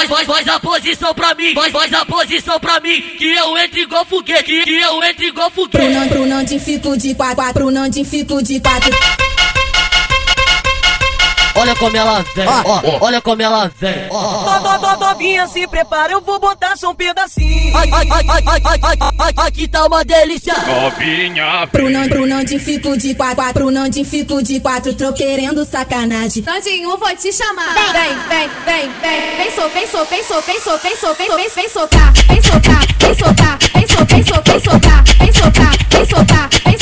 Faz, faz, faz a posição pra mim, faz, faz a posição pra mim, que eu entre igual foguete, que, eu entre igual Pro foguete. não, pro não de fico de quatro, quatro, pro não de fico de quatro. Olha como ela vem, ó, olha como ela vem. Novinha, se prepara, eu vou botar só um pedacinho. Ai, ai, ai, ai, ai, ai, ai, ai, aqui tá uma delícia. Novinha, Pro não, pro não de fico de quatro, quatro, pro não de fico de quatro, tô querendo sacanagem. Nandinho, vou te chamar. Vem, vem, vem, vem. Vem, so, vem, so, vem, so, vem, so, vem, so, vem, vem, vem socar. Vem socar, vem socar, vem so, vem so, vem socar. Vem socar, vem socar, vem so, vem, vem, vem socar.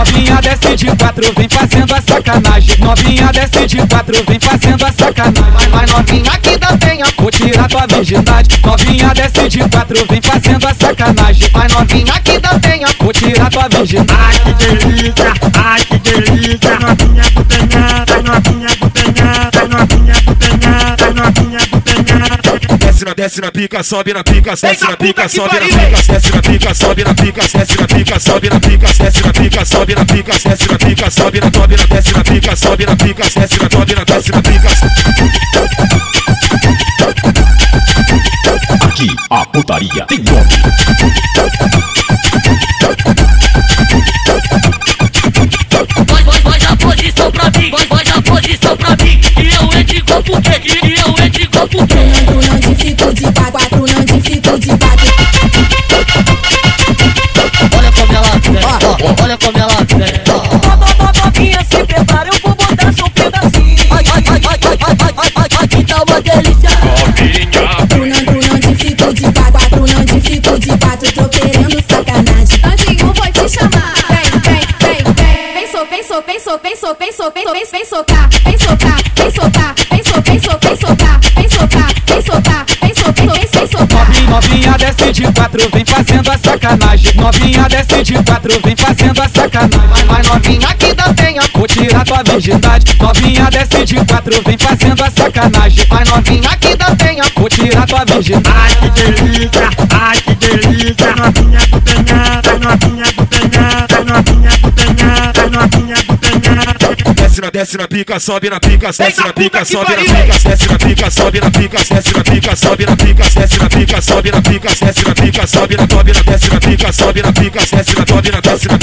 Novinha, desce de quatro, vem fazendo a sacanagem. Novinha desce de quatro, vem fazendo a sacanagem. Vai, vai novinha que dá penha, vou tirar tua virgindade. Novinha desce de quatro, vem fazendo a sacanagem. Vai novinha que dá penha, vou tirar tua virgindade. Ai que delícia, desce na, desce na pica, sobe na pica, desce na pica, sobe na pica, desce na pica, sobe na pica, desce na pica, sobe na pica, desce na pica, sobe na pica, desce na pica, sobe na, sobe na, desce na pica, sobe na pica, desce na, sobe na, desce na pica. Aqui a putaria tem nome. Vem socar. Vem socar, vem socar, vem so, vem so, vem socar. Vem socar, vem socar, vem so, vem, vem, vem socar. Novinha, novinha desce de quatro, vem fazendo a sacanagem. Novinha desce de quatro, vem fazendo a sacanagem. Vai novinha que dá penha, vou tirar tua virgindade. Novinha desce de quatro, vem fazendo a sacanagem. Vai novinha que dá penha, vou tirar tua virgindade. Ai que delícia, desce na, desce na pica, sobe na pica, desce na pica, sobe na pica, desce na pica, sobe na pica, desce na pica, sobe na pica, desce na pica, sobe na pica, desce na pica, sobe na, sobe na, desce na pica, sobe na pica, desce na, sobe na, desce na pica.